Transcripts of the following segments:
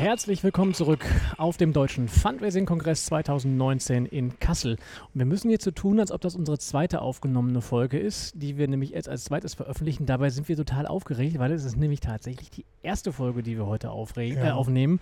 Herzlich willkommen zurück auf dem Deutschen Fundraising-Kongress 2019 in Kassel. Und wir müssen jetzt so tun, als ob das unsere zweite aufgenommene Folge ist, die wir nämlich jetzt als zweites veröffentlichen. Dabei sind wir total aufgeregt, weil es ist nämlich tatsächlich die erste Folge, die wir heute ja. äh, aufnehmen.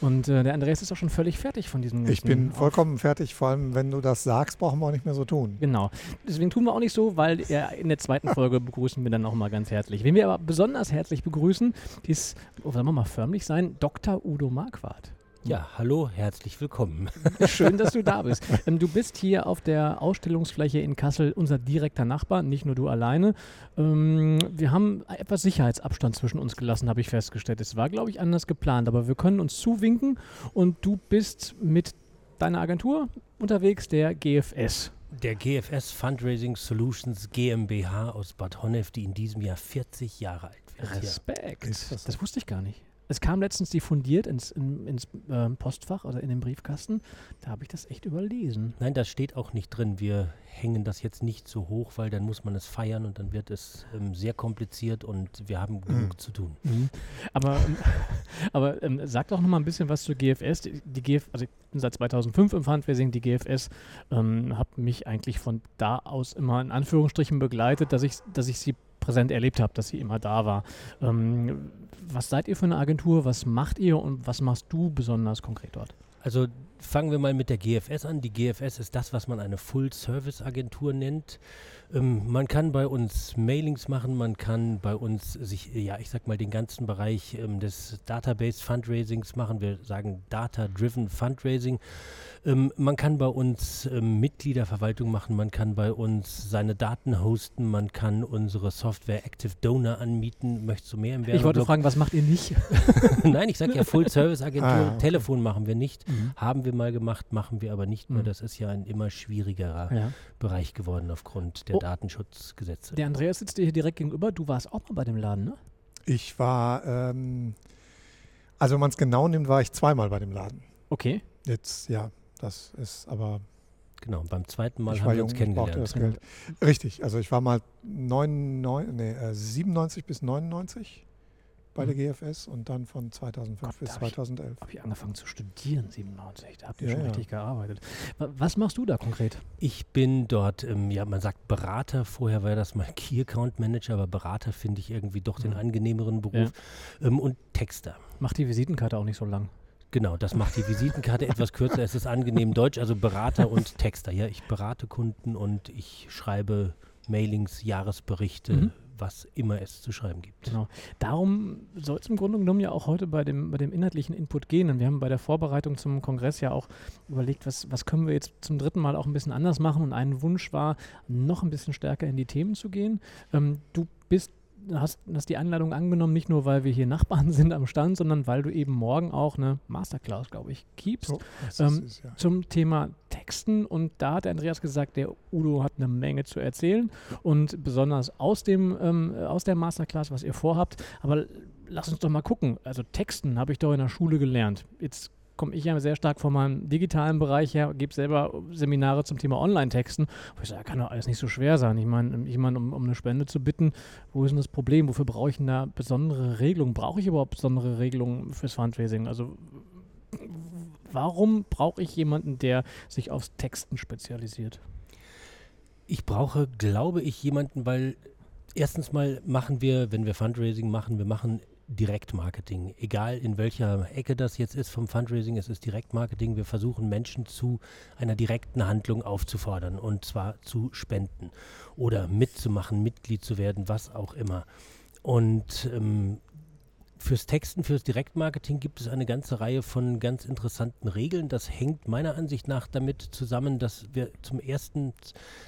Und äh, der Andreas ist auch schon völlig fertig von diesem Ich bin vollkommen fertig, vor allem wenn du das sagst, brauchen wir auch nicht mehr so tun. Genau. Deswegen tun wir auch nicht so, weil äh, in der zweiten Folge begrüßen wir dann auch mal ganz herzlich. Wen wir aber besonders herzlich begrüßen, ist, oh, sollen wir mal förmlich sein, Dr. Udo Marquardt. Ja, hallo, herzlich willkommen. Schön, dass du da bist. Ähm, du bist hier auf der Ausstellungsfläche in Kassel unser direkter Nachbar, nicht nur du alleine. Ähm, wir haben etwas Sicherheitsabstand zwischen uns gelassen, habe ich festgestellt. Es war, glaube ich, anders geplant, aber wir können uns zuwinken und du bist mit deiner Agentur unterwegs, der GFS. Der GFS Fundraising Solutions GmbH aus Bad Honnef, die in diesem Jahr 40 Jahre alt wird. Respekt. Das, das wusste ich gar nicht. Es kam letztens diffundiert ins, in, ins äh, Postfach oder in den Briefkasten. Da habe ich das echt überlesen. Nein, das steht auch nicht drin. Wir hängen das jetzt nicht so hoch, weil dann muss man es feiern und dann wird es ähm, sehr kompliziert und wir haben genug mhm. zu tun. Mhm. Aber, ähm, aber ähm, sag doch noch mal ein bisschen was zur GFS. Die, die GF, also ich bin seit 2005 im Fundraising, die GFS ähm, hat mich eigentlich von da aus immer in Anführungsstrichen begleitet, dass ich, dass ich sie präsent erlebt habe, dass sie immer da war. Ähm, was seid ihr für eine Agentur? Was macht ihr und was machst du besonders konkret dort? Also fangen wir mal mit der GFS an. Die GFS ist das, was man eine Full-Service-Agentur nennt. Ähm, man kann bei uns Mailings machen, man kann bei uns sich, ja, ich sag mal, den ganzen Bereich ähm, des Database-Fundraisings machen. Wir sagen Data-Driven Fundraising. Ähm, man kann bei uns ähm, Mitgliederverwaltung machen, man kann bei uns seine Daten hosten, man kann unsere Software Active Donor anmieten. Möchtest du mehr im Ich wollte fragen, was macht ihr nicht? Nein, ich sage ja Full-Service-Agentur. Ah, okay. Telefon machen wir nicht. Mhm. Haben wir mal gemacht, machen wir aber nicht mehr. Mhm. Das ist ja ein immer schwierigerer ja. Bereich geworden aufgrund der. Datenschutzgesetze. Der Andreas sitzt dir hier direkt gegenüber. Du warst auch mal bei dem Laden, ne? Ich war, ähm, also wenn man es genau nimmt, war ich zweimal bei dem Laden. Okay. Jetzt, ja, das ist aber. Genau, beim zweiten Mal haben wir uns kennengelernt. Das Geld. Richtig, also ich war mal 99, nee, 97 äh, bis 99 bei der mhm. GFS und dann von 2005 Gott, bis 2011. Habe ich angefangen zu studieren, 97. Da habt ihr ja, schon ja. richtig gearbeitet. Was machst du da konkret? Ich bin dort, ähm, ja, man sagt Berater. Vorher war das mal Key Account Manager, aber Berater finde ich irgendwie doch den mhm. angenehmeren Beruf. Ja. Ähm, und Texter. Macht die Visitenkarte auch nicht so lang? Genau, das macht die Visitenkarte etwas kürzer. Es ist angenehm Deutsch, also Berater und Texter. Ja, ich berate Kunden und ich schreibe Mailings, Jahresberichte, mhm. Was immer es zu schreiben gibt. Genau. Darum soll es im Grunde genommen ja auch heute bei dem, bei dem inhaltlichen Input gehen. Und wir haben bei der Vorbereitung zum Kongress ja auch überlegt, was, was können wir jetzt zum dritten Mal auch ein bisschen anders machen. Und ein Wunsch war, noch ein bisschen stärker in die Themen zu gehen. Ähm, du bist hast, hast die Einladung angenommen, nicht nur, weil wir hier Nachbarn sind am Stand, sondern weil du eben morgen auch eine Masterclass, glaube ich, gibst so, ähm, ist, ja. zum Thema Texten. Und da hat der Andreas gesagt, der Udo hat eine Menge zu erzählen und besonders aus, dem, ähm, aus der Masterclass, was ihr vorhabt. Aber lass uns doch mal gucken. Also Texten habe ich doch in der Schule gelernt. Jetzt komme ich ja sehr stark von meinem digitalen Bereich her, gebe selber Seminare zum Thema Online-Texten. Ich sage, kann doch alles nicht so schwer sein. Ich meine, jemanden um, um eine Spende zu bitten, wo ist denn das Problem? Wofür brauche ich denn da besondere Regelungen? Brauche ich überhaupt besondere Regelungen fürs Fundraising? Also warum brauche ich jemanden, der sich aufs Texten spezialisiert? Ich brauche, glaube ich, jemanden, weil erstens mal machen wir, wenn wir Fundraising machen, wir machen Direktmarketing. Egal in welcher Ecke das jetzt ist vom Fundraising, es ist Direktmarketing. Wir versuchen Menschen zu einer direkten Handlung aufzufordern und zwar zu spenden oder mitzumachen, Mitglied zu werden, was auch immer. Und ähm, fürs Texten, fürs Direktmarketing gibt es eine ganze Reihe von ganz interessanten Regeln. Das hängt meiner Ansicht nach damit zusammen, dass wir zum ersten,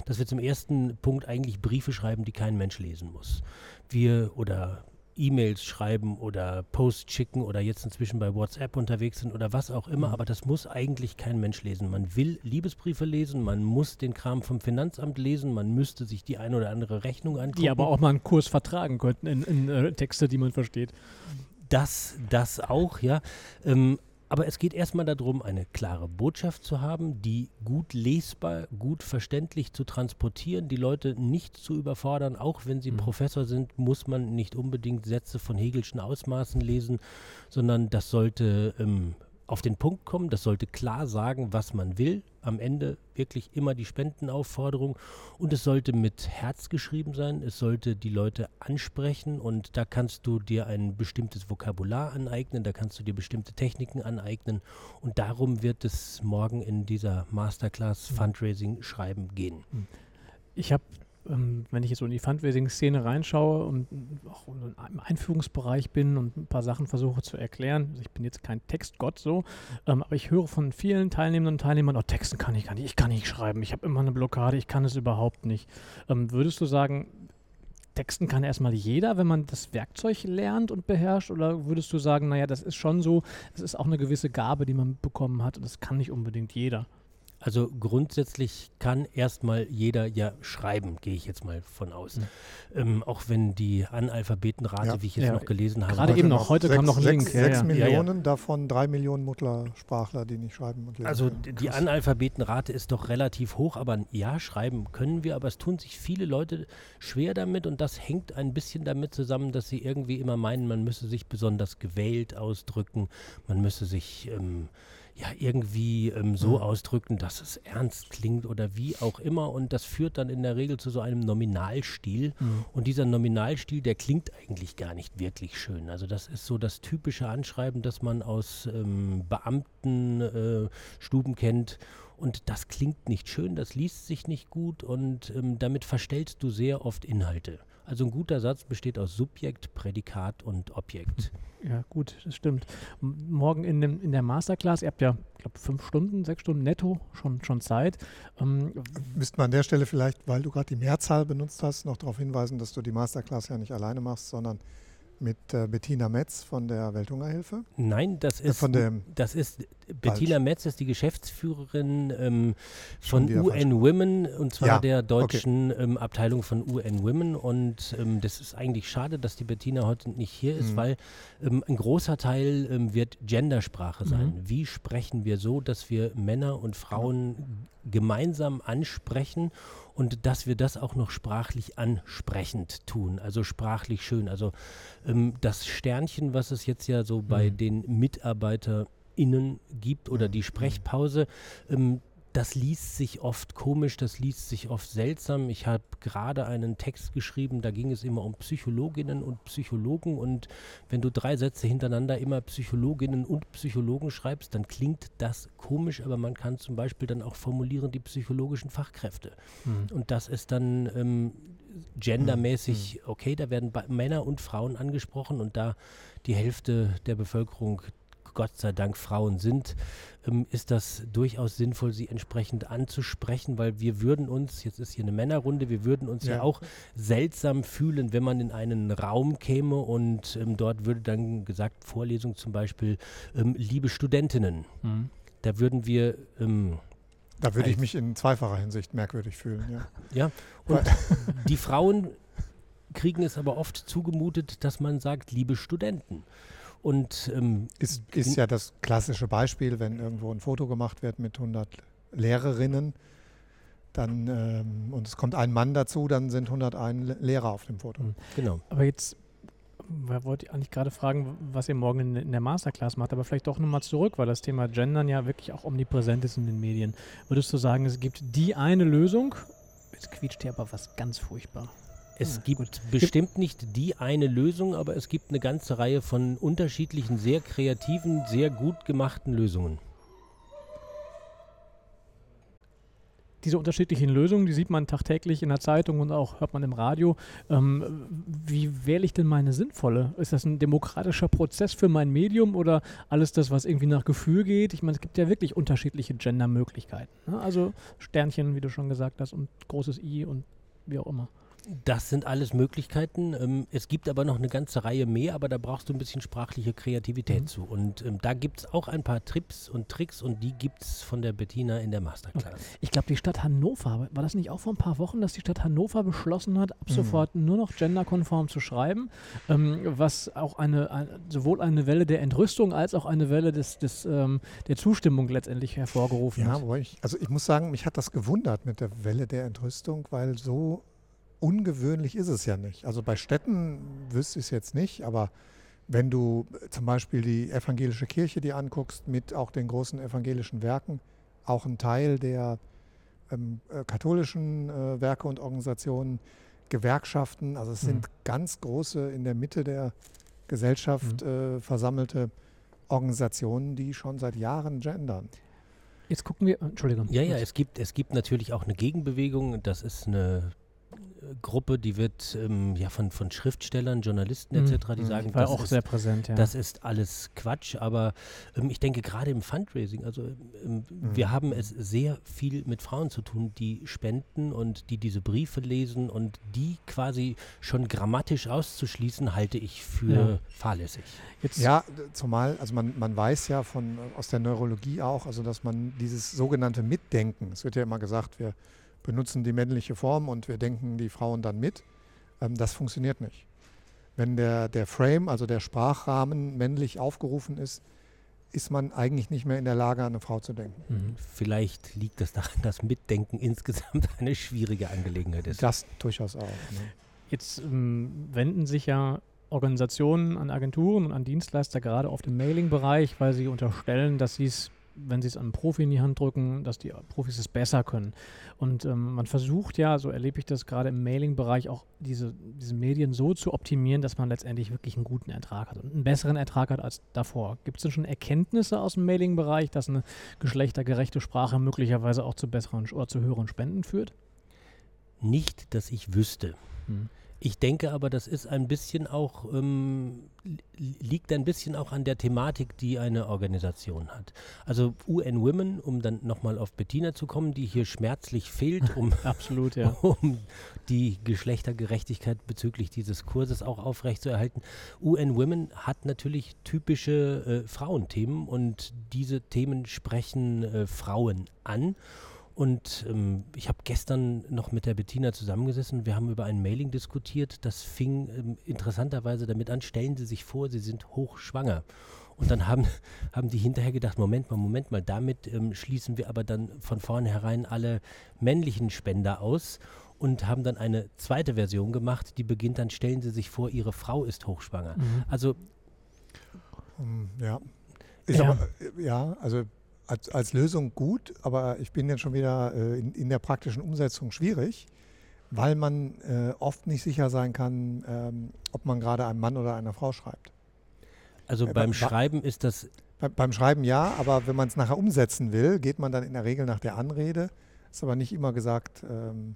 dass wir zum ersten Punkt eigentlich Briefe schreiben, die kein Mensch lesen muss. Wir oder E-Mails schreiben oder Posts schicken oder jetzt inzwischen bei WhatsApp unterwegs sind oder was auch immer, mhm. aber das muss eigentlich kein Mensch lesen. Man will Liebesbriefe lesen, man muss den Kram vom Finanzamt lesen, man müsste sich die ein oder andere Rechnung angucken. Die aber auch mal einen Kurs vertragen könnten in, in äh, Texte, die man versteht. Das, das auch, ja. Ähm, Aber es geht erstmal darum, eine klare Botschaft zu haben, die gut lesbar, gut verständlich zu transportieren, die Leute nicht zu überfordern. Auch wenn sie mhm. Professor sind, muss man nicht unbedingt Sätze von Hegelschen Ausmaßen lesen, sondern das sollte ähm, auf den Punkt kommen, das sollte klar sagen, was man will. Am Ende wirklich immer die Spendenaufforderung und es sollte mit Herz geschrieben sein. Es sollte die Leute ansprechen und da kannst du dir ein bestimmtes Vokabular aneignen, da kannst du dir bestimmte Techniken aneignen und darum wird es morgen in dieser Masterclass Fundraising Schreiben gehen. Ich habe ähm, wenn ich jetzt so in die Fundraising-Szene reinschaue und auch im Einführungsbereich bin und ein paar Sachen versuche zu erklären, also ich bin jetzt kein Textgott so, ähm, aber ich höre von vielen Teilnehmenden und Teilnehmern, oh, Texten kann ich gar nicht, ich kann nicht schreiben, ich habe immer eine Blockade, ich kann es überhaupt nicht. Ähm, würdest du sagen, Texten kann erstmal jeder, wenn man das Werkzeug lernt und beherrscht? Oder würdest du sagen, naja, das ist schon so, es ist auch eine gewisse Gabe, die man bekommen hat und das kann nicht unbedingt jeder? Also grundsätzlich kann erstmal jeder ja schreiben, gehe ich jetzt mal von aus. Mhm. Ähm, auch wenn die Analphabetenrate, ja. wie ich jetzt ja. noch gelesen habe. Gerade eben noch, heute sechs, kam noch ein Link. Sechs, sechs ja, Millionen, davon drei Millionen Muttersprachler, die nicht schreiben und lesen. Also können. die Analphabetenrate ist doch relativ hoch, aber ja, schreiben können wir, aber es tun sich viele Leute schwer damit und das hängt ein bisschen damit zusammen, dass sie irgendwie immer meinen, man müsse sich besonders gewählt ausdrücken, man müsse sich ähm, ja irgendwie ähm, so mhm. ausdrücken, dass es ernst klingt oder wie auch immer. Und das führt dann in der Regel zu so einem Nominalstil. Mhm. Und dieser Nominalstil, der klingt eigentlich gar nicht wirklich schön. Also das ist so das typische Anschreiben, das man aus ähm, Beamtenstuben äh, kennt. Und das klingt nicht schön, das liest sich nicht gut und ähm, damit verstellst du sehr oft Inhalte. Also ein guter Satz besteht aus Subjekt, Prädikat und Objekt. Ja, gut, das stimmt. Morgen in, dem, in der Masterclass, ihr habt ja, ich glaube, fünf Stunden, sechs Stunden netto schon, schon Zeit. Ähm, Müsste man an der Stelle vielleicht, weil du gerade die Mehrzahl benutzt hast, noch darauf hinweisen, dass du die Masterclass ja nicht alleine machst, sondern mit äh, Bettina Metz von der Welthungerhilfe? Nein, das äh, ist, äh, von das ist Bettina falsch. Metz ist die Geschäftsführerin ähm, von UN Women und zwar ja, der deutschen okay. ähm, Abteilung von UN Women und ähm, das ist eigentlich schade, dass die Bettina heute nicht hier ist, mhm. weil ähm, ein großer Teil ähm, wird Gendersprache sein. Mhm. Wie sprechen wir so, dass wir Männer und Frauen gemeinsam ansprechen und dass wir das auch noch sprachlich ansprechend tun, also sprachlich schön. Also ähm, das Sternchen, was es jetzt ja so bei mhm. den MitarbeiterInnen gibt oder die Sprechpause, ähm, das liest sich oft komisch, das liest sich oft seltsam. Ich habe gerade einen Text geschrieben, da ging es immer um Psychologinnen und Psychologen und wenn du drei Sätze hintereinander immer Psychologinnen und Psychologen schreibst, dann klingt das komisch, aber man kann zum Beispiel dann auch formulieren die psychologischen Fachkräfte. Mhm. Und das ist dann ähm, gendermäßig mhm. okay, da werden Männer und Frauen angesprochen und da die Hälfte der Bevölkerung Gott sei Dank Frauen sind, ähm, ist das durchaus sinnvoll, sie entsprechend anzusprechen, weil wir würden uns, jetzt ist hier eine Männerrunde, wir würden uns ja, ja auch seltsam fühlen, wenn man in einen Raum käme und ähm, dort würde dann gesagt, Vorlesung zum Beispiel, ähm, liebe Studentinnen. Mhm. Da würden wir ähm, da würde ich mich in zweifacher Hinsicht merkwürdig fühlen, ja. Ja, und die Frauen kriegen es aber oft zugemutet, dass man sagt, liebe Studenten. Und ähm, ist, ist ja das klassische Beispiel, wenn irgendwo ein Foto gemacht wird mit 100 Lehrerinnen, dann ähm, und es kommt ein Mann dazu, dann sind 101 Lehrer auf dem Foto. Mhm. Genau. Aber jetzt wollte ich eigentlich gerade fragen, was ihr morgen in, in der Masterclass macht, aber vielleicht doch nochmal zurück, weil das Thema Gendern ja wirklich auch omnipräsent ist in den Medien. Würdest du sagen, es gibt die eine Lösung? Jetzt quietscht hier aber was ganz furchtbar. Es ja, gibt gut. bestimmt nicht die eine Lösung, aber es gibt eine ganze Reihe von unterschiedlichen, sehr kreativen, sehr gut gemachten Lösungen. Diese unterschiedlichen Lösungen, die sieht man tagtäglich in der Zeitung und auch hört man im Radio. Ähm, wie wähle ich denn meine sinnvolle? Ist das ein demokratischer Prozess für mein Medium oder alles das, was irgendwie nach Gefühl geht? Ich meine, es gibt ja wirklich unterschiedliche Gender-Möglichkeiten. Ne? Also Sternchen, wie du schon gesagt hast, und großes I und wie auch immer. Das sind alles Möglichkeiten. Ähm, es gibt aber noch eine ganze Reihe mehr, aber da brauchst du ein bisschen sprachliche Kreativität mhm. zu. Und ähm, da gibt es auch ein paar Trips und Tricks und die gibt es von der Bettina in der Masterclass. Okay. Ich glaube, die Stadt Hannover, war das nicht auch vor ein paar Wochen, dass die Stadt Hannover beschlossen hat, ab mhm. sofort nur noch genderkonform zu schreiben, ähm, was auch eine, ein, sowohl eine Welle der Entrüstung als auch eine Welle des, des, ähm, der Zustimmung letztendlich hervorgerufen ja, hat. Ja, ich, also ich muss sagen, mich hat das gewundert mit der Welle der Entrüstung, weil so ungewöhnlich ist es ja nicht. Also bei Städten wüsste ich es jetzt nicht, aber wenn du zum Beispiel die evangelische Kirche dir anguckst, mit auch den großen evangelischen Werken, auch ein Teil der ähm, äh, katholischen äh, Werke und Organisationen, Gewerkschaften, also es mhm. sind ganz große in der Mitte der Gesellschaft mhm. äh, versammelte Organisationen, die schon seit Jahren gendern. Jetzt gucken wir, Entschuldigung. Ja, ja, es gibt, es gibt natürlich auch eine Gegenbewegung. Das ist eine Gruppe, die wird ähm, ja von, von Schriftstellern, Journalisten etc., die mhm. sagen, War das, auch ist, sehr präsent, ja. das ist alles Quatsch, aber ähm, ich denke gerade im Fundraising, also ähm, mhm. wir haben es sehr viel mit Frauen zu tun, die spenden und die diese Briefe lesen und die quasi schon grammatisch auszuschließen, halte ich für ja. fahrlässig. Jetzt ja, zumal, also man, man weiß ja von aus der Neurologie auch, also dass man dieses sogenannte Mitdenken, es wird ja immer gesagt, wir benutzen die männliche Form und wir denken die Frauen dann mit. Ähm, das funktioniert nicht. Wenn der, der Frame, also der Sprachrahmen männlich aufgerufen ist, ist man eigentlich nicht mehr in der Lage, an eine Frau zu denken. Mhm. Vielleicht liegt es daran, dass Mitdenken insgesamt eine schwierige Angelegenheit ist. Das durchaus auch. Ne? Jetzt ähm, wenden sich ja Organisationen an Agenturen und an Dienstleister gerade auf dem Mailing-Bereich, weil sie unterstellen, dass sie es wenn sie es einem Profi in die Hand drücken, dass die Profis es besser können. Und ähm, man versucht ja, so erlebe ich das gerade im Mailing-Bereich, auch diese, diese Medien so zu optimieren, dass man letztendlich wirklich einen guten Ertrag hat und einen besseren Ertrag hat als davor. Gibt es denn schon Erkenntnisse aus dem Mailing-Bereich, dass eine geschlechtergerechte Sprache möglicherweise auch zu besseren oder zu höheren Spenden führt? Nicht, dass ich wüsste. Hm. Ich denke aber, das ist ein bisschen auch, ähm, liegt ein bisschen auch an der Thematik, die eine Organisation hat. Also UN Women, um dann nochmal auf Bettina zu kommen, die hier schmerzlich fehlt, um, Absolut, ja. um die Geschlechtergerechtigkeit bezüglich dieses Kurses auch aufrechtzuerhalten. UN Women hat natürlich typische äh, Frauenthemen und diese Themen sprechen äh, Frauen an. Und ähm, ich habe gestern noch mit der Bettina zusammengesessen. Wir haben über ein Mailing diskutiert. Das fing ähm, interessanterweise damit an, stellen Sie sich vor, Sie sind hochschwanger. Und dann haben, haben die hinterher gedacht, Moment mal, Moment mal, damit ähm, schließen wir aber dann von vornherein alle männlichen Spender aus und haben dann eine zweite Version gemacht, die beginnt dann, stellen Sie sich vor, Ihre Frau ist hochschwanger. Mhm. Also um, ja. Ist ja. Aber, äh, ja, also als, als Lösung gut, aber ich bin jetzt schon wieder äh, in, in, der praktischen Umsetzung schwierig, weil man äh, oft nicht sicher sein kann, ähm, ob man gerade einem Mann oder einer Frau schreibt. Also äh, beim Schreiben ist das. Bei, beim Schreiben ja, aber wenn man es nachher umsetzen will, geht man dann in der Regel nach der Anrede. Ist aber nicht immer gesagt, ähm,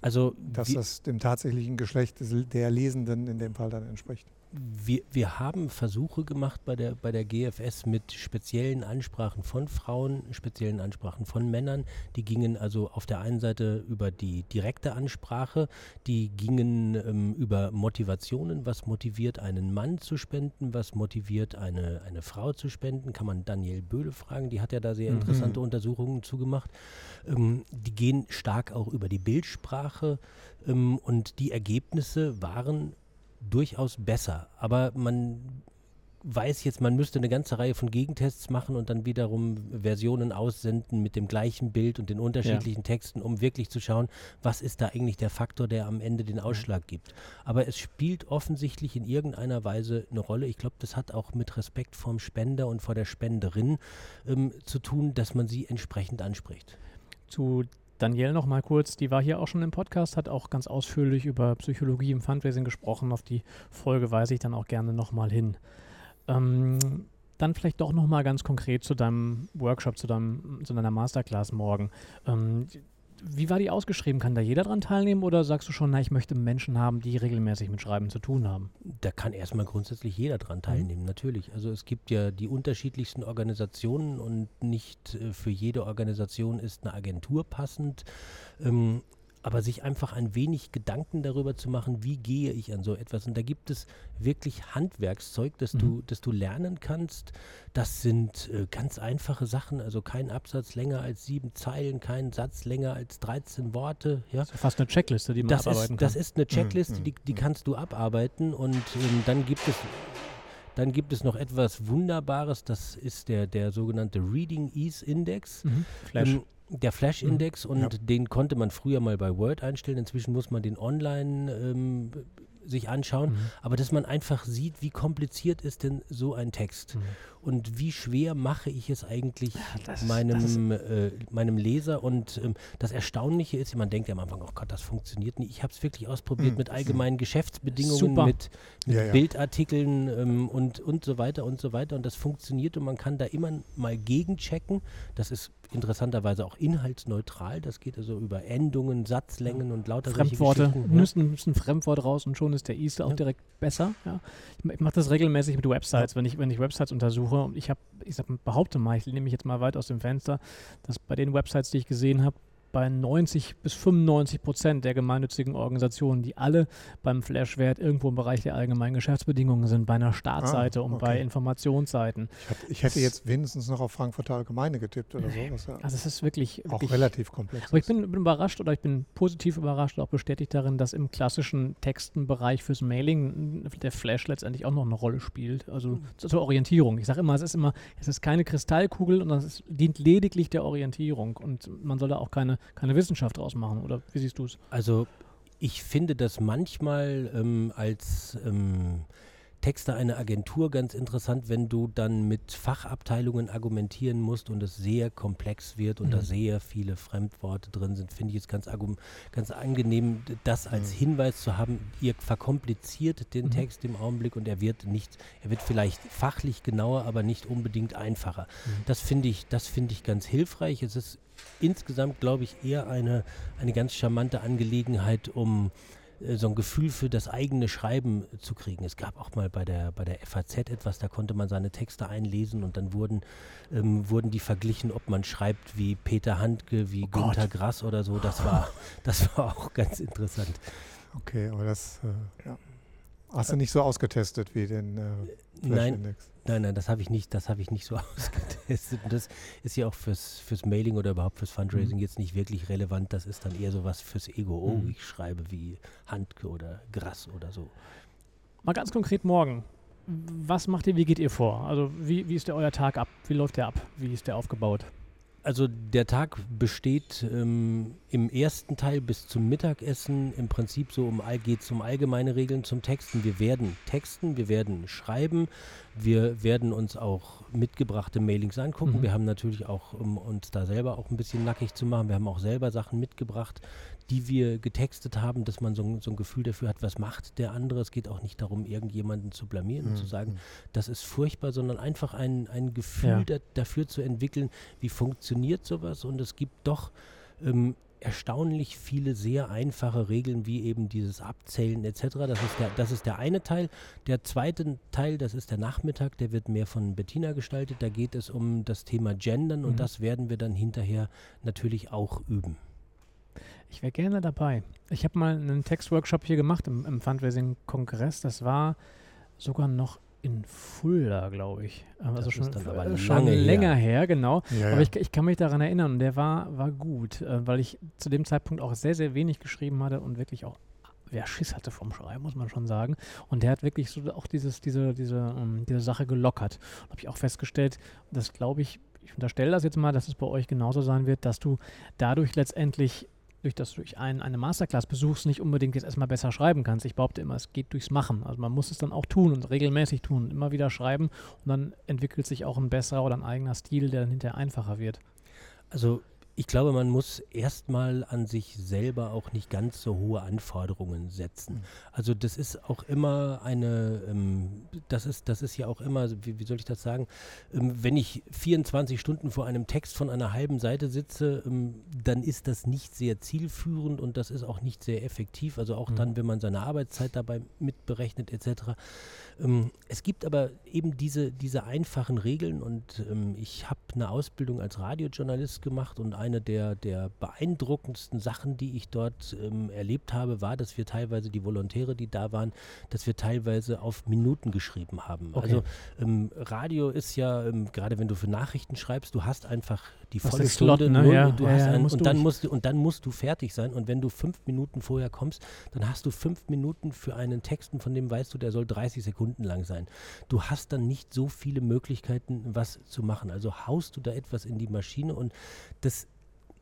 also dass das dem tatsächlichen Geschlecht des, der Lesenden in dem Fall dann entspricht wir, wir haben Versuche gemacht bei der, bei der GFS mit speziellen Ansprachen von Frauen, speziellen Ansprachen von Männern. Die gingen also auf der einen Seite über die direkte Ansprache, die gingen ähm, über Motivationen, was motiviert einen Mann zu spenden, was motiviert eine, eine Frau zu spenden, kann man Daniel Böhle fragen, die hat ja da sehr mhm. interessante mhm. Untersuchungen zugemacht. Ähm, die gehen stark auch über die Bildsprache ähm, und die Ergebnisse waren durchaus besser. Aber man weiß jetzt, man müsste eine ganze Reihe von Gegentests machen und dann wiederum Versionen aussenden mit dem gleichen Bild und den unterschiedlichen ja. Texten, um wirklich zu schauen, was ist da eigentlich der Faktor, der am Ende den Ausschlag gibt. Aber es spielt offensichtlich in irgendeiner Weise eine Rolle. Ich glaube, das hat auch mit Respekt vorm Spender und vor der Spenderin ähm, zu tun, dass man sie entsprechend anspricht. Zu Danielle noch mal kurz, die war hier auch schon im Podcast, hat auch ganz ausführlich über Psychologie im Fundraising gesprochen. Auf die Folge weise ich dann auch gerne noch mal hin. Ähm, dann vielleicht doch noch mal ganz konkret zu deinem Workshop, zu, deinem, zu deiner Masterclass morgen. Ähm, wie war die ausgeschrieben? Kann da jeder dran teilnehmen oder sagst du schon, na, ich möchte Menschen haben, die regelmäßig mit Schreiben zu tun haben? Da kann erstmal grundsätzlich jeder dran mhm. teilnehmen, mhm. natürlich. Also es gibt ja die unterschiedlichsten Organisationen und nicht äh, für jede Organisation ist eine Agentur passend. Ähm, aber sich einfach ein wenig Gedanken darüber zu machen, wie gehe ich an so etwas. Und da gibt es wirklich Handwerkszeug, das, mhm. du, das du lernen kannst. Das sind äh, ganz einfache Sachen, also kein Absatz länger als sieben Zeilen, kein Satz länger als 13 Worte. Ja. Das ist fast eine Checkliste, die man das abarbeiten ist, kann. Das ist eine Checkliste, mhm. die, die mhm. kannst du abarbeiten und ähm, dann gibt es dann gibt es noch etwas Wunderbares, das ist der, der sogenannte Reading Ease Index. Mhm. Flash. Ähm, der Flash-Index mhm. und ja. den konnte man früher mal bei Word einstellen. Inzwischen muss man den online ähm, sich anschauen, mhm. aber dass man einfach sieht, wie kompliziert ist denn so ein Text mhm. Und wie schwer mache ich es eigentlich das, meinem, das äh, meinem Leser. Und ähm, das Erstaunliche ist, man denkt ja am Anfang, oh Gott, das funktioniert nicht. Ich habe es wirklich ausprobiert mhm. mit allgemeinen Geschäftsbedingungen, Super. mit, mit ja, ja. Bildartikeln ähm, und, und so weiter und so weiter. Und das funktioniert und man kann da immer mal gegenchecken. Das ist interessanterweise auch inhaltsneutral. Das geht also über Endungen, Satzlängen und lauter Fremdworte. Müssen, müssen Fremdwort raus und schon ist der Easter auch ja. direkt besser. Ja. Ich, ich mache das regelmäßig mit Websites, wenn, ich, wenn ich Websites untersuche. Und ich habe, ich sag, behaupte mal, ich nehme mich jetzt mal weit aus dem Fenster, dass bei den Websites, die ich gesehen habe, bei 90 bis 95 Prozent der gemeinnützigen Organisationen, die alle beim Flashwert irgendwo im Bereich der allgemeinen Geschäftsbedingungen sind, bei einer Startseite ah, okay. und bei Informationsseiten. Ich, hab, ich hätte jetzt wenigstens noch auf Frankfurter Allgemeine getippt oder so. Ja also es ist wirklich, auch wirklich, relativ komplex. Aber ich bin, bin, überrascht oder ich bin positiv überrascht, auch bestätigt darin, dass im klassischen Textenbereich fürs Mailing der Flash letztendlich auch noch eine Rolle spielt. Also mhm. zur Orientierung. Ich sage immer, es ist immer, es ist keine Kristallkugel und es dient lediglich der Orientierung und man soll da auch keine keine Wissenschaft draus machen. Oder wie siehst du es? Also ich finde das manchmal ähm, als ähm, Texter einer Agentur ganz interessant, wenn du dann mit Fachabteilungen argumentieren musst und es sehr komplex wird und mhm. da sehr viele Fremdworte drin sind, finde ich es ganz, ganz angenehm, das als mhm. Hinweis zu haben, ihr verkompliziert den mhm. Text im Augenblick und er wird nicht, er wird vielleicht fachlich genauer, aber nicht unbedingt einfacher. Mhm. Das finde ich, das finde ich ganz hilfreich. Es ist insgesamt, glaube ich, eher eine, eine ganz charmante Angelegenheit, um äh, so ein Gefühl für das eigene Schreiben zu kriegen. Es gab auch mal bei der, bei der FAZ etwas, da konnte man seine Texte einlesen und dann wurden, ähm, wurden die verglichen, ob man schreibt wie Peter Handke, wie oh Günter Grass oder so. Das war, das war auch ganz interessant. Okay, aber das äh, ja. hast du nicht so ausgetestet wie den äh, Flash-Index? Nein, nein, das habe ich nicht, das habe ich nicht so ausgetestet. Und das ist ja auch fürs, fürs Mailing oder überhaupt fürs Fundraising mhm. jetzt nicht wirklich relevant. Das ist dann eher so was fürs Ego. Oh, mhm. ich schreibe wie Handke oder Grass oder so. Mal ganz konkret morgen. Was macht ihr, wie geht ihr vor? Also wie, wie ist der euer Tag ab? Wie läuft der ab? Wie ist der aufgebaut? Also der Tag besteht ähm, im ersten Teil bis zum Mittagessen im Prinzip so um geht es um allgemeine Regeln zum Texten. Wir werden texten, wir werden schreiben, wir werden uns auch mitgebrachte Mailings angucken. Mhm. Wir haben natürlich auch, um uns da selber auch ein bisschen nackig zu machen, wir haben auch selber Sachen mitgebracht, die wir getextet haben, dass man so, so, ein Gefühl dafür hat, was macht der andere. Es geht auch nicht darum, irgendjemanden zu blamieren mhm. und zu sagen, mhm. das ist furchtbar, sondern einfach ein, ein Gefühl ja. da, dafür zu entwickeln, wie funktioniert sowas. Und es gibt doch ähm, erstaunlich viele sehr einfache Regeln, wie eben dieses Abzählen etc. Das ist, der, das ist der eine Teil. Der zweite Teil, das ist der Nachmittag, der wird mehr von Bettina gestaltet. Da geht es um das Thema Gendern mhm. und das werden wir dann hinterher natürlich auch üben. Ich wäre gerne dabei. Ich habe mal einen Textworkshop hier gemacht im, im Fundraising-Kongress. Das war sogar noch in Fulda, glaube ich. Also das schon, äh, schon länger her, her genau. Ja, aber ja. Ich, ich, kann mich daran erinnern und der war, war gut, äh, weil ich zu dem Zeitpunkt auch sehr, sehr wenig geschrieben hatte und wirklich auch wer Schiss hatte vom Schreiben, muss man schon sagen. Und der hat wirklich so auch dieses, diese, diese, um, ähm, diese Sache gelockert. Habe ich auch festgestellt, dass glaube ich, ich unterstelle das jetzt mal, dass es bei euch genauso sein wird, dass du dadurch letztendlich durch das du durch ein, eine Masterclass besuchst, nicht unbedingt jetzt erstmal besser schreiben kannst. Ich behaupte immer, es geht durchs Machen. Also man muss es dann auch tun und regelmäßig tun, immer wieder schreiben und dann entwickelt sich auch ein besserer oder ein eigener Stil, der dann hinterher einfacher wird. Also ich glaube, man muss erstmal an sich selber auch nicht ganz so hohe Anforderungen setzen. Mhm. Also das ist auch immer eine, ähm, das ist, das ist ja auch immer, wie, wie soll ich das sagen, ähm, wenn ich 24 Stunden vor einem Text von einer halben Seite sitze, ähm, dann ist das nicht sehr zielführend und das ist auch nicht sehr effektiv. Also auch mhm. dann, wenn man seine Arbeitszeit dabei mitberechnet etc. Ähm, es gibt aber eben diese, diese einfachen Regeln und ähm, ich habe eine Ausbildung als Radiojournalist gemacht und eine der, der beeindruckendsten Sachen, die ich dort ähm, erlebt habe, war, dass wir teilweise die Volontäre, die da waren, dass wir teilweise auf Minuten geschrieben haben. Okay. Also ähm, Radio ist ja, ähm, gerade wenn du für Nachrichten schreibst, du hast einfach die Was volle Slot, Stunde, ne? null, Ja, du ja, hast ja, ein, musst und, dann durch. musst du, und dann musst du fertig sein. Und wenn du fünf Minuten vorher kommst, dann hast du fünf Minuten für einen Text, und von dem weißt du, der soll 30 Sekunden lang sein. Du hast dann nicht so viele Möglichkeiten, was zu machen. Also haust du da etwas in die Maschine und das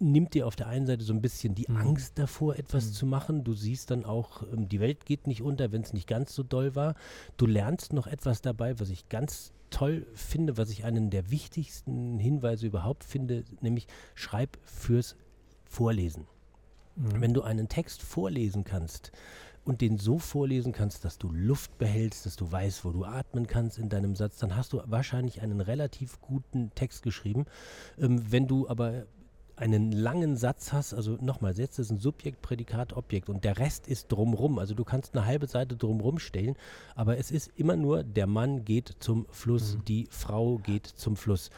nimmt dir auf der einen Seite so ein bisschen die Mhm. Angst davor, etwas Mhm. zu machen. Du siehst dann auch, ähm, die Welt geht nicht unter, wenn es nicht ganz so doll war. Du lernst noch etwas dabei, was ich ganz toll finde, was ich einen der wichtigsten Hinweise überhaupt finde, nämlich schreib fürs Vorlesen. Mhm. Wenn du einen Text vorlesen kannst und den so vorlesen kannst, dass du Luft behältst, dass du weißt, wo du atmen kannst in deinem Satz, dann hast du wahrscheinlich einen relativ guten Text geschrieben. Ähm, wenn du aber einen langen Satz hast, also nochmal, Sätze sind Subjekt, Prädikat, Objekt und der Rest ist drumrum. Also du kannst eine halbe Seite drumrum stellen, aber es ist immer nur, der Mann geht zum Fluss, Mhm. die Frau geht zum Fluss.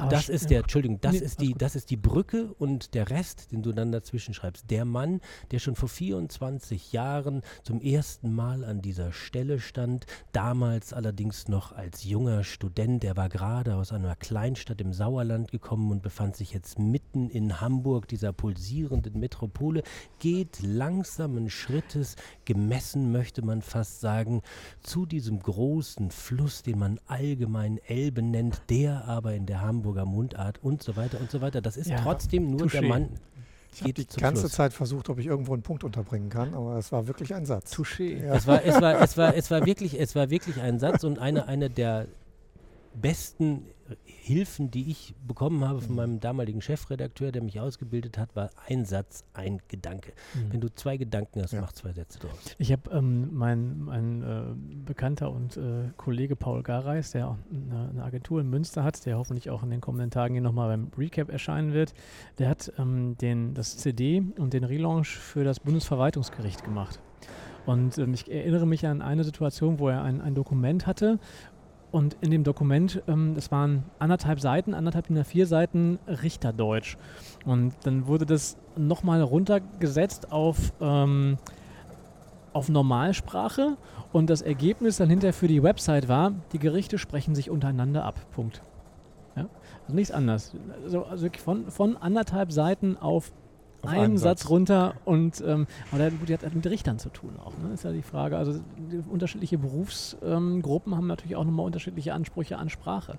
Aber das ist ja. der, Entschuldigung, das Nee, ist die, das ist die Brücke und der Rest, den du dann dazwischen schreibst. Der Mann, der schon vor 24 Jahren zum ersten Mal an dieser Stelle stand, damals allerdings noch als junger Student, der war gerade aus einer Kleinstadt im Sauerland gekommen und befand sich jetzt mitten in Hamburg, dieser pulsierenden Metropole, geht langsamen Schrittes, gemessen möchte man fast sagen, zu diesem großen Fluss, den man allgemein Elbe nennt, der aber in der Hamburger Mundart und so weiter und so weiter. Das ist Ja, trotzdem nur der touché. Mann. Ich habe die ganze Schluss. Zeit versucht, ob ich irgendwo einen Punkt unterbringen kann, aber es war wirklich ein Satz. Touché. Ja. Es war, es war, es war, es war wirklich, es war wirklich ein Satz und eine, eine der besten Hilfen, die ich bekommen habe von meinem damaligen Chefredakteur, der mich ausgebildet hat, war ein Satz, ein Gedanke. Mhm. Wenn du zwei Gedanken hast, Ja. mach zwei Sätze draus. Ich habe ähm, mein, mein äh, Bekannter und äh, Kollege Paul Gareis, der auch eine, eine Agentur in Münster hat, der hoffentlich auch in den kommenden Tagen hier nochmal beim Recap erscheinen wird, der hat ähm, den, das CD und den Relaunch für das Bundesverwaltungsgericht gemacht. Und ähm, ich erinnere mich an eine Situation, wo er ein, ein Dokument hatte und in dem Dokument, ähm, das waren anderthalb Seiten, anderthalb DIN A4 Seiten Richterdeutsch. Und dann wurde das nochmal runtergesetzt auf, ähm, auf Normalsprache und das Ergebnis dann hinterher für die Website war, die Gerichte sprechen sich untereinander ab. Punkt. Ja? Also nichts anderes. Also, also von, von anderthalb Seiten auf, Auf einen einen Satz, Satz. runter und ähm, aber der, gut, die hat mit Richtern zu tun auch, ne? Ist ja die Frage. Also die unterschiedliche Berufsgruppen ähm, haben natürlich auch nochmal unterschiedliche Ansprüche an Sprache.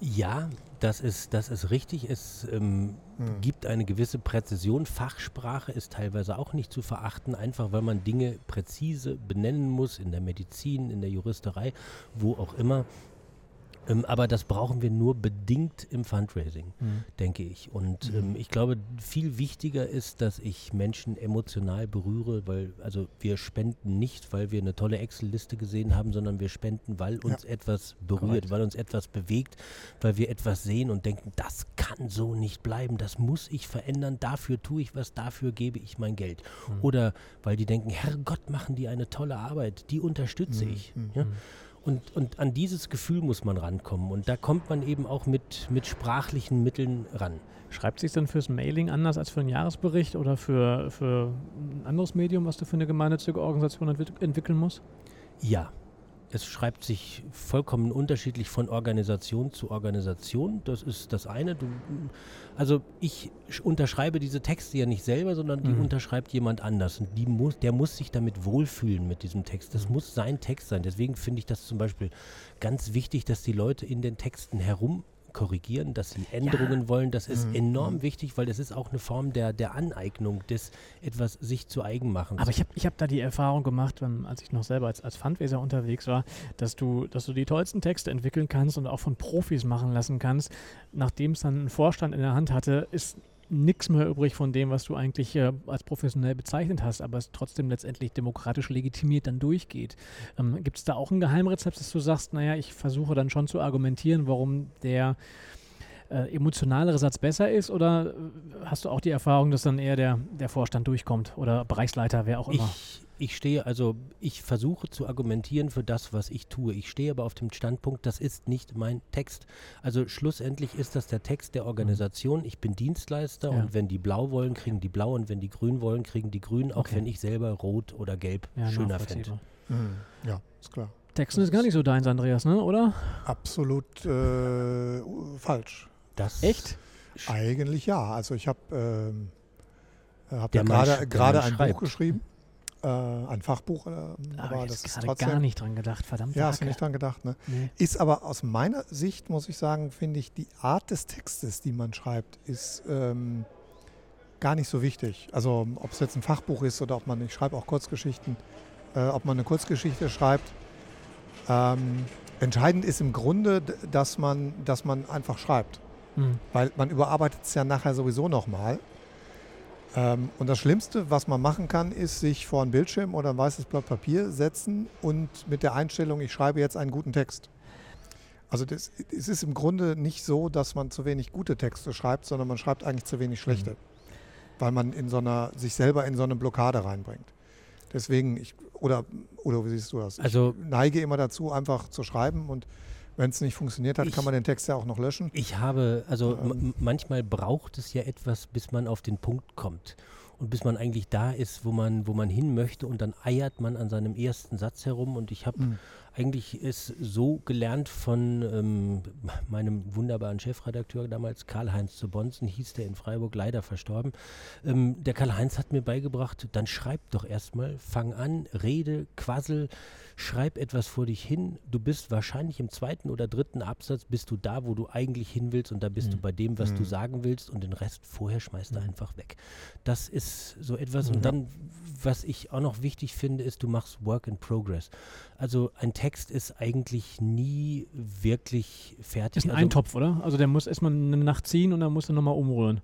Ja, das ist, das ist richtig. Es ähm, Hm. gibt eine gewisse Präzision. Fachsprache ist teilweise auch nicht zu verachten, einfach weil man Dinge präzise benennen muss, in der Medizin, in der Juristerei, wo auch immer. Ähm, aber das brauchen wir nur bedingt im Fundraising, denke ich. Und Mhm. ähm, ich glaube, viel wichtiger ist, dass ich Menschen emotional berühre, weil, also wir spenden nicht, weil wir eine tolle Excel-Liste gesehen haben, sondern wir spenden, weil uns etwas berührt, Korrekt. weil uns etwas bewegt, weil wir etwas sehen und denken, das kann so nicht bleiben, das muss ich verändern, dafür tue ich was, dafür gebe ich mein Geld. Mhm. Oder weil die denken, Herrgott, machen die eine tolle Arbeit, die unterstütze Mhm. ich. Mhm. Ja? Und, und an dieses Gefühl muss man rankommen. Und da kommt man eben auch mit, mit sprachlichen Mitteln ran. Schreibt sich dann fürs Mailing anders als für einen Jahresbericht oder für, für ein anderes Medium, was du für eine gemeinnützige Organisation entwick entwickeln musst? Ja, es schreibt sich vollkommen unterschiedlich von Organisation zu Organisation. Das ist das eine. Du, also ich sch- unterschreibe diese Texte ja nicht selber, sondern die Mhm. unterschreibt jemand anders. Und die muss, der muss sich damit wohlfühlen mit diesem Text. Das Mhm. muss sein Text sein. Deswegen finde ich das zum Beispiel ganz wichtig, dass die Leute in den Texten herum korrigieren, dass sie Änderungen wollen. Das ist Mhm. enorm Mhm. wichtig, weil das ist auch eine Form der, der Aneignung des etwas sich zu eigen machen. Aber ich habe ich hab da die Erfahrung gemacht, ähm, als ich noch selber als, als Fundraiser unterwegs war, dass du, dass du die tollsten Texte entwickeln kannst und auch von Profis machen lassen kannst. Nachdem es dann einen Vorstand in der Hand hatte, ist nichts mehr übrig von dem, was du eigentlich äh, als professionell bezeichnet hast, aber es trotzdem letztendlich demokratisch legitimiert dann durchgeht. Ähm, Gibt es da auch ein Geheimrezept, dass du sagst, naja, ich versuche dann schon zu argumentieren, warum der äh, emotionalere Satz besser ist oder äh, hast du auch die Erfahrung, dass dann eher der, der Vorstand durchkommt oder Bereichsleiter, wer auch immer? Ich, ich stehe, also ich versuche zu argumentieren für das, was ich tue. Ich stehe aber auf dem Standpunkt, das ist nicht mein Text. Also schlussendlich ist das der Text der Organisation. Ich bin Dienstleister Ja. und wenn die blau wollen, kriegen die blau und wenn die grün wollen, kriegen die grün, auch Okay. wenn ich selber rot oder gelb Ja, schöner fände. Mhm. Ja, ist klar. Texten ist gar nicht so deins, Andreas, ne? oder? Absolut äh, falsch. Das Echt? Eigentlich ja. Also ich habe ähm, hab ja gerade ein. Buch geschrieben, äh, ein Fachbuch, äh, Aber aber ich das ist gerade trotzdem. gar nicht dran gedacht, verdammt. ja, hast du nicht dran gedacht, ne? Nee. Ist aber aus meiner Sicht, muss ich sagen, finde ich, die Art des Textes, die man schreibt, ist ähm, gar nicht so wichtig. Also ob es jetzt ein Fachbuch ist oder ob man, ich schreibe auch Kurzgeschichten, äh, ob man eine Kurzgeschichte schreibt. Ähm, entscheidend ist im Grunde, dass man, dass man einfach schreibt. Hm. Weil man überarbeitet es ja nachher sowieso nochmal. Ähm, und das Schlimmste, was man machen kann, ist sich vor einen Bildschirm oder ein weißes Blatt Papier setzen und mit der Einstellung, ich schreibe jetzt einen guten Text. Also das, es ist im Grunde nicht so, dass man zu wenig gute Texte schreibt, sondern man schreibt eigentlich zu wenig schlechte. Weil man in so einer, sich selber in so eine Blockade reinbringt. Deswegen, ich, oder, oder wie siehst du das? Also- ich neige immer dazu, einfach zu schreiben und wenn es nicht funktioniert hat, Ich- kann man den Text ja auch noch löschen. Ich habe, also Ähm. manchmal braucht es ja etwas, bis man auf den Punkt kommt. Und bis man eigentlich da ist, wo man, wo man hin möchte und dann eiert man an seinem ersten Satz herum. Und ich habe Mhm. eigentlich es so gelernt von ähm, meinem wunderbaren Chefredakteur damals, Karl-Heinz zu Bonzen, hieß der in Freiburg, leider verstorben. Ähm, der Karl-Heinz hat mir beigebracht, dann schreib doch erstmal, fang an, rede, quassel, schreib etwas vor dich hin. Du bist wahrscheinlich im zweiten oder dritten Absatz, bist du da, wo du eigentlich hin willst und da bist du Mhm. bei dem, was du Mhm. sagen willst und den Rest vorher schmeißt du Mhm. einfach weg. Das ist so etwas. Und dann, was ich auch noch wichtig finde, ist, du machst Work in Progress. Also ein Text ist eigentlich nie wirklich fertig. Ist ein also Eintopf, oder? Also der muss erstmal eine Nacht ziehen und dann muss er nochmal umrühren.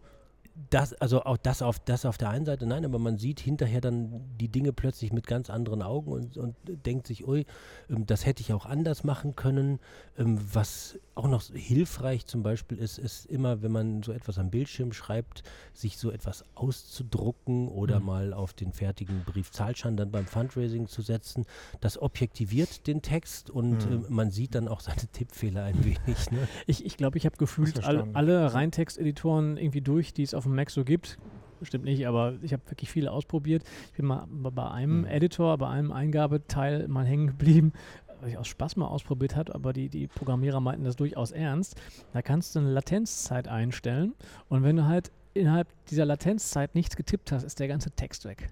Das, also auch das auf, das auf der einen Seite, nein, aber man sieht hinterher dann die Dinge plötzlich mit ganz anderen Augen und, und denkt sich, ui, ähm, das hätte ich auch anders machen können. Ähm, was auch noch hilfreich zum Beispiel ist, ist immer, wenn man so etwas am Bildschirm schreibt, sich so etwas auszudrucken oder Mhm. mal auf den fertigen Briefzahlschein dann beim Fundraising zu setzen. Das objektiviert den Text und Mhm. ähm, man sieht dann auch seine Tippfehler ein wenig. Ne? Ich glaube, ich, glaub, ich habe gefühlt erstaunlich. alle Reintexteditoren irgendwie durch, die es auf dem Mac so gibt. Bestimmt nicht, aber ich habe wirklich viele ausprobiert. Ich bin mal bei einem Mhm. Editor, bei einem Eingabeteil mal hängen geblieben, weil ich aus Spaß mal ausprobiert habe, aber die, die Programmierer meinten das durchaus ernst. Da kannst du eine Latenzzeit einstellen und wenn du halt innerhalb dieser Latenzzeit nichts getippt hast, ist der ganze Text weg.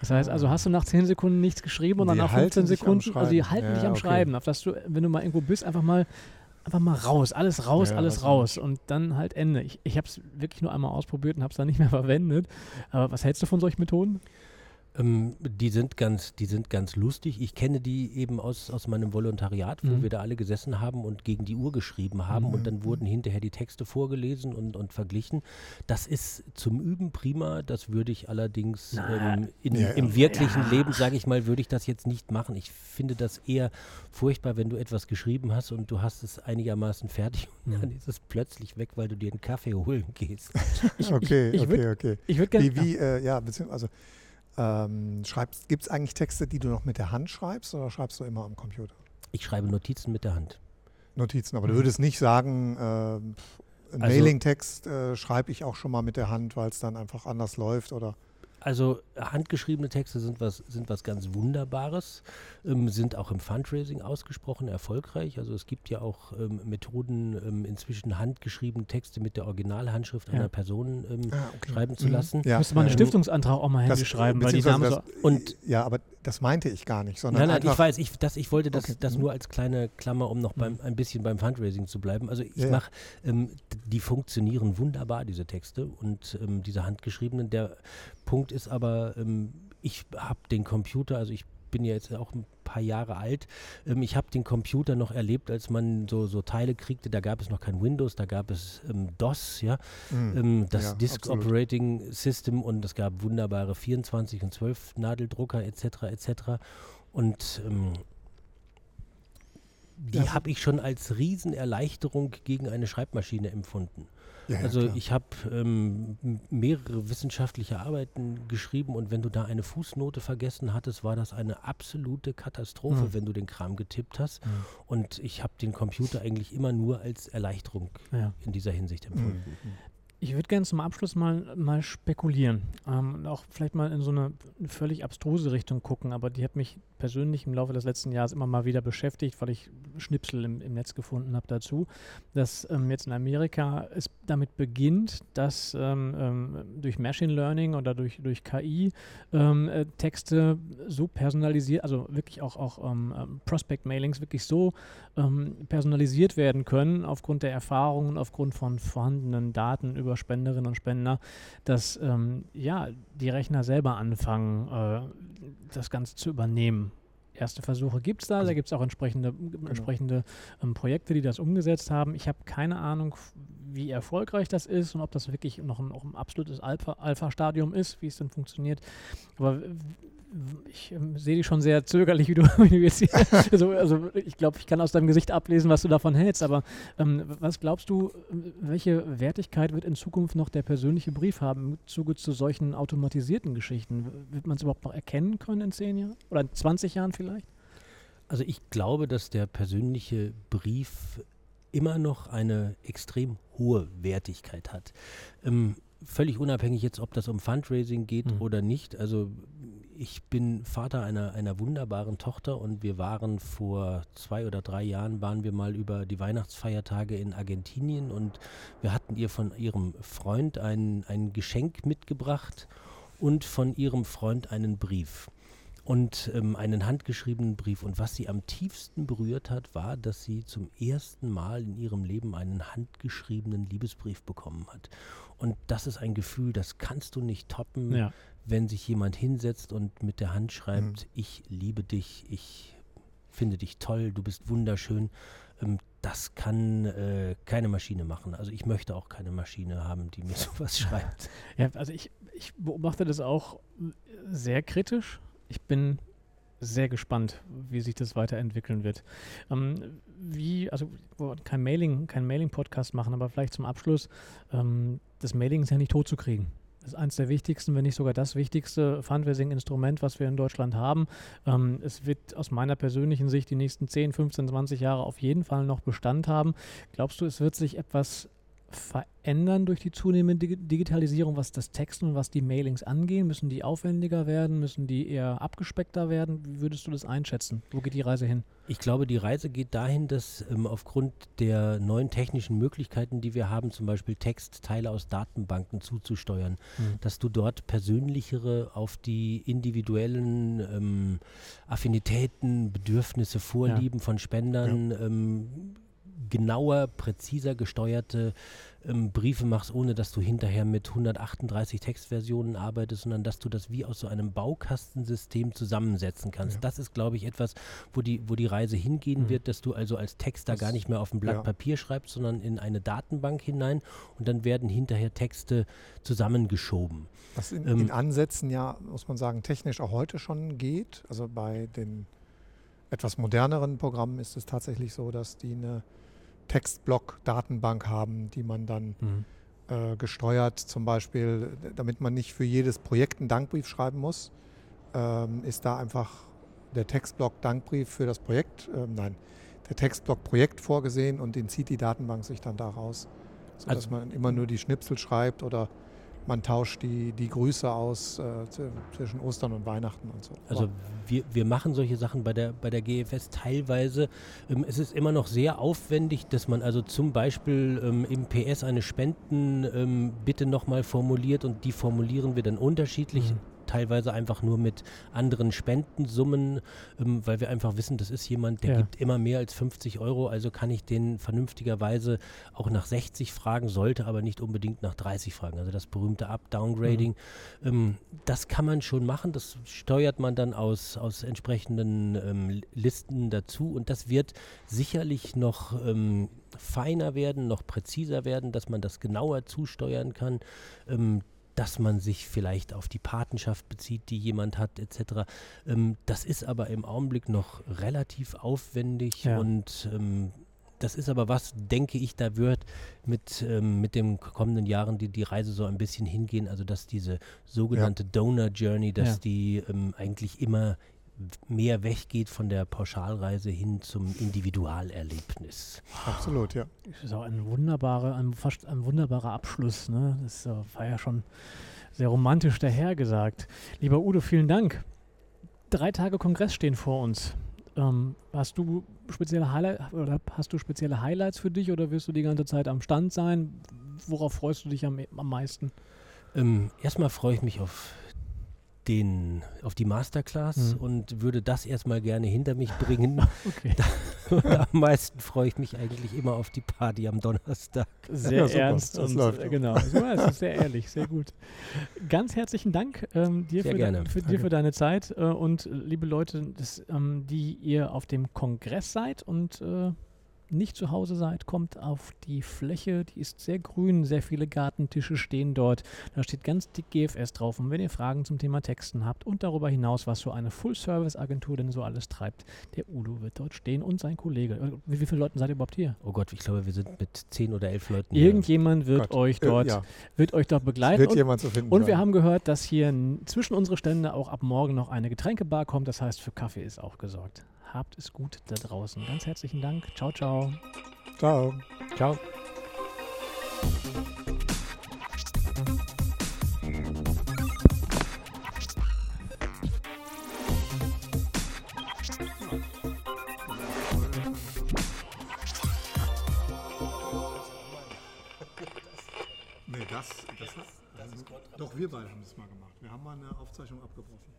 Das heißt also, Ah. hast du nach 10 Sekunden nichts geschrieben und dann Die nach 15 halten dich am Sekunden, also die halten dich Ja, am okay. Schreiben, auf dass du, wenn du mal irgendwo bist, einfach mal einfach mal raus, alles raus, Ja, alles raus und dann halt Ende. Ich, ich habe es wirklich nur einmal ausprobiert und habe es dann nicht mehr verwendet. Aber was hältst du von solchen Methoden? Ähm, die sind ganz, die sind ganz lustig. Ich kenne die eben aus, aus meinem Volontariat, wo Mhm. wir da alle gesessen haben und gegen die Uhr geschrieben haben Mhm. und dann wurden hinterher die Texte vorgelesen und, und verglichen. Das ist zum Üben prima. Das würde ich allerdings ähm, in, ja, im wirklichen Ja. Leben, sage ich mal, würde ich das jetzt nicht machen. Ich finde das eher furchtbar, wenn du etwas geschrieben hast und du hast es einigermaßen fertig und Mhm. dann ist es plötzlich weg, weil du dir einen Kaffee holen gehst. Ich, Okay, ich, ich okay, würde okay. ich würd gerne. Wie, wie äh, ja, also, ähm, gibt es eigentlich Texte, die du noch mit der Hand schreibst oder schreibst du immer am Computer? Ich schreibe Notizen mit der Hand. Notizen, aber du Mhm. würdest nicht sagen, einen Also- Mailing-Text äh, schreibe ich auch schon mal mit der Hand, weil es dann einfach anders läuft oder. Also handgeschriebene Texte sind was, sind was ganz Wunderbares, ähm, sind auch im Fundraising ausgesprochen erfolgreich. Also es gibt ja auch ähm, Methoden, ähm, inzwischen handgeschriebene Texte mit der Originalhandschrift Ja. einer Person ähm, Ah, okay. schreiben zu lassen. Ja, müsste man einen ja. Stiftungsantrag auch mal händisch Das, schreiben, weil die Namen so. Und- ja, aber das meinte ich gar nicht, sondern Nein, nein, einfach, ich weiß, ich, das, ich wollte das, Okay. das Mhm. nur als kleine Klammer, um noch beim, ein bisschen beim Fundraising zu bleiben. Also ich Ja, mache, ähm, die funktionieren wunderbar, diese Texte und ähm, diese handgeschriebenen. Der Punkt ist aber, ähm, ich habe den Computer, also ich bin ja jetzt auch ein paar Jahre alt. Ähm, ich habe den Computer noch erlebt, als man so, so Teile kriegte. Da gab es noch kein Windows, da gab es ähm, DOS, ja, Mhm. ähm, das Ja, Disk absolut. Operating System und es gab wunderbare 24 und 12 Nadeldrucker etc. etc. Und ähm, die ja. habe ich schon als Riesenerleichterung gegen eine Schreibmaschine empfunden. Ja, also ja, ich habe ähm, mehrere wissenschaftliche Arbeiten geschrieben und wenn du da eine Fußnote vergessen hattest, war das eine absolute Katastrophe, mhm. wenn du den Kram getippt hast. Mhm. Und ich habe den Computer eigentlich immer nur als Erleichterung ja. in dieser Hinsicht empfunden. Mhm. Ich würde gerne zum Abschluss mal, mal spekulieren ähm, und auch vielleicht mal in so eine völlig abstruse Richtung gucken, aber die hat mich persönlich im Laufe des letzten Jahres immer mal wieder beschäftigt, weil ich Schnipsel im, im Netz gefunden habe dazu, dass ähm, jetzt in Amerika es damit beginnt, dass ähm, ähm durch Machine Learning oder durch, durch KI ähm, äh, Texte so personalisiert, also wirklich auch, auch ähm, Prospect-Mailings wirklich so personalisiert werden können aufgrund der Erfahrungen, aufgrund von vorhandenen Daten über Spenderinnen und Spender, dass ja, die Rechner selber anfangen, äh, das Ganze zu übernehmen. Erste Versuche gibt es da, also, da gibt es auch entsprechende, genau. entsprechende ähm, Projekte, die das umgesetzt haben. Ich habe keine Ahnung, wie erfolgreich das ist und ob das wirklich noch ein, ein absolutes Alpha-Stadium Alpha ist, wie es denn funktioniert. Aber ich ähm, sehe dich schon sehr zögerlich, wie du, wie du jetzt hier, also, also ich glaube, ich kann aus deinem Gesicht ablesen, was du davon hältst, aber ähm, was glaubst du, welche Wertigkeit wird in Zukunft noch der persönliche Brief haben im Zuge zu solchen automatisierten Geschichten? Wird man es überhaupt noch erkennen können in zehn Jahren oder in 20 Jahren vielleicht? Also ich glaube, dass der persönliche Brief immer noch eine extrem hohe Wertigkeit hat. Ähm, völlig unabhängig jetzt, ob das um Fundraising geht mhm. oder nicht. Also ich bin Vater einer, einer wunderbaren Tochter und wir waren vor zwei oder drei Jahren, waren wir mal über die Weihnachtsfeiertage in Argentinien und wir hatten ihr von ihrem Freund ein, ein Geschenk mitgebracht und von ihrem Freund einen Brief und ähm, einen handgeschriebenen Brief. Und was sie am tiefsten berührt hat, war, dass sie zum ersten Mal in ihrem Leben einen handgeschriebenen Liebesbrief bekommen hat. Und das ist ein Gefühl, das kannst du nicht toppen, ja. Wenn sich jemand hinsetzt und mit der Hand schreibt, mhm. ich liebe dich, ich finde dich toll, du bist wunderschön. Ähm, das kann äh, keine Maschine machen. Also ich möchte auch keine Maschine haben, die mir sowas schreibt. Ja, also ich, ich beobachte das auch sehr kritisch. Ich bin sehr gespannt, wie sich das weiterentwickeln wird. Ähm, wie, also kein Mailing, kein Mailing-Podcast machen, aber vielleicht zum Abschluss, ähm, das Mailing ist ja nicht tot zu kriegen. Ist eines der wichtigsten, wenn nicht sogar das wichtigste Fundraising-Instrument, was wir in Deutschland haben. Ähm, es wird aus meiner persönlichen Sicht die nächsten 10, 15, 20 Jahre auf jeden Fall noch Bestand haben. Glaubst du, es wird sich etwas verändern durch die zunehmende Digitalisierung, was das Texten und was die Mailings angehen? Müssen die aufwendiger werden? Müssen die eher abgespeckter werden? Wie würdest du das einschätzen? Wo geht die Reise hin? Ich glaube, die Reise geht dahin, dass ähm, aufgrund der neuen technischen Möglichkeiten, die wir haben, zum Beispiel Textteile aus Datenbanken zuzusteuern, mhm. dass du dort persönlichere auf die individuellen ähm, Affinitäten, Bedürfnisse, Vorlieben ja. von Spendern ja. ähm, genauer, präziser gesteuerte ähm, Briefe machst, ohne dass du hinterher mit 138 Textversionen arbeitest, sondern dass du das wie aus so einem Baukastensystem zusammensetzen kannst. Ja. Das ist, glaube ich, etwas, wo die, wo die Reise hingehen mhm. wird, dass du also als Texter das, gar nicht mehr auf ein Blatt ja. Papier schreibst, sondern in eine Datenbank hinein und dann werden hinterher Texte zusammengeschoben. Was in, ähm, in Ansätzen ja, muss man sagen, technisch auch heute schon geht. Also bei den etwas moderneren Programmen ist es tatsächlich so, dass die eine Textblock-Datenbank haben, die man dann mhm. äh, gesteuert, zum Beispiel, damit man nicht für jedes Projekt einen Dankbrief schreiben muss, ähm, ist da einfach der Textblock Dankbrief für das Projekt, äh, nein, der Textblock Projekt vorgesehen und den zieht die Datenbank sich dann daraus, sodass also, man immer nur die Schnipsel schreibt oder man tauscht die, die Grüße aus äh, zwischen Ostern und Weihnachten und so. Also wir, wir machen solche Sachen bei der, bei der GFS teilweise. Ähm, es ist immer noch sehr aufwendig, dass man also zum Beispiel ähm, im PS eine Spendenbitte ähm, nochmal formuliert und die formulieren wir dann unterschiedlich. Mhm teilweise einfach nur mit anderen Spendensummen, ähm, weil wir einfach wissen, das ist jemand, der ja. gibt immer mehr als 50 Euro, also kann ich den vernünftigerweise auch nach 60 fragen, sollte aber nicht unbedingt nach 30 fragen. Also das berühmte Up-Downgrading, mhm. ähm, das kann man schon machen, das steuert man dann aus, aus entsprechenden ähm, Listen dazu und das wird sicherlich noch ähm, feiner werden, noch präziser werden, dass man das genauer zusteuern kann. Dass man sich vielleicht auf die Patenschaft bezieht, die jemand hat, etc. Ähm, das ist aber im Augenblick noch relativ aufwendig Ja. und ähm, das ist aber was, denke ich, da wird mit, ähm, mit den kommenden Jahren die, die Reise so ein bisschen hingehen, also dass diese sogenannte Donor Journey, dass Ja. die ähm, eigentlich immer mehr weggeht von der Pauschalreise hin zum Individualerlebnis. Absolut, ja. Das ist auch ein wunderbarer, ein, fast ein wunderbarer Abschluss. Ne? Das äh, war ja schon sehr romantisch dahergesagt. Lieber Udo, vielen Dank. Drei Tage Kongress stehen vor uns. Ähm, hast du spezielle Highlight oder hast du spezielle Highlights für dich oder wirst du die ganze Zeit am Stand sein? Worauf freust du dich am, am meisten? Ähm, erstmal freue ich mich auf den, auf die Masterclass Mhm. und würde das erstmal gerne hinter mich bringen. Okay. und am meisten freue ich mich eigentlich immer auf die Party am Donnerstag. Sehr Ja, super. ernst Das und läuft äh, genau. Weiß, das ist sehr ehrlich, sehr gut. Ganz herzlichen Dank ähm, dir, Sehr für, gerne. De, für, dir für deine Zeit äh, und äh, liebe Leute, das, ähm, die ihr auf dem Kongress seid und äh, nicht zu Hause seid, kommt auf die Fläche, die ist sehr grün, sehr viele Gartentische stehen dort. Da steht ganz dick GFS drauf. Und wenn ihr Fragen zum Thema Texten habt und darüber hinaus, was so eine Full-Service-Agentur denn so alles treibt, der Udo wird dort stehen und sein Kollege. Äh, Wie, wie viele Leute seid ihr überhaupt hier? Oh Gott, ich glaube, wir sind mit zehn oder elf Leuten hier. Irgendjemand wird Gott. euch Äh, dort, ja, wird euch dort begleiten. wird Und, jemand zu finden und wir sein. haben gehört, dass hier zwischen unsere Stände auch ab morgen noch eine Getränkebar kommt. Das heißt, für Kaffee ist auch gesorgt. Habt es gut da draußen. Ganz herzlichen Dank. Ciao, ciao. Ciao. Ciao. Nee, das, das, hat, doch wir beide haben das mal gemacht. Wir haben mal eine Aufzeichnung abgebrochen.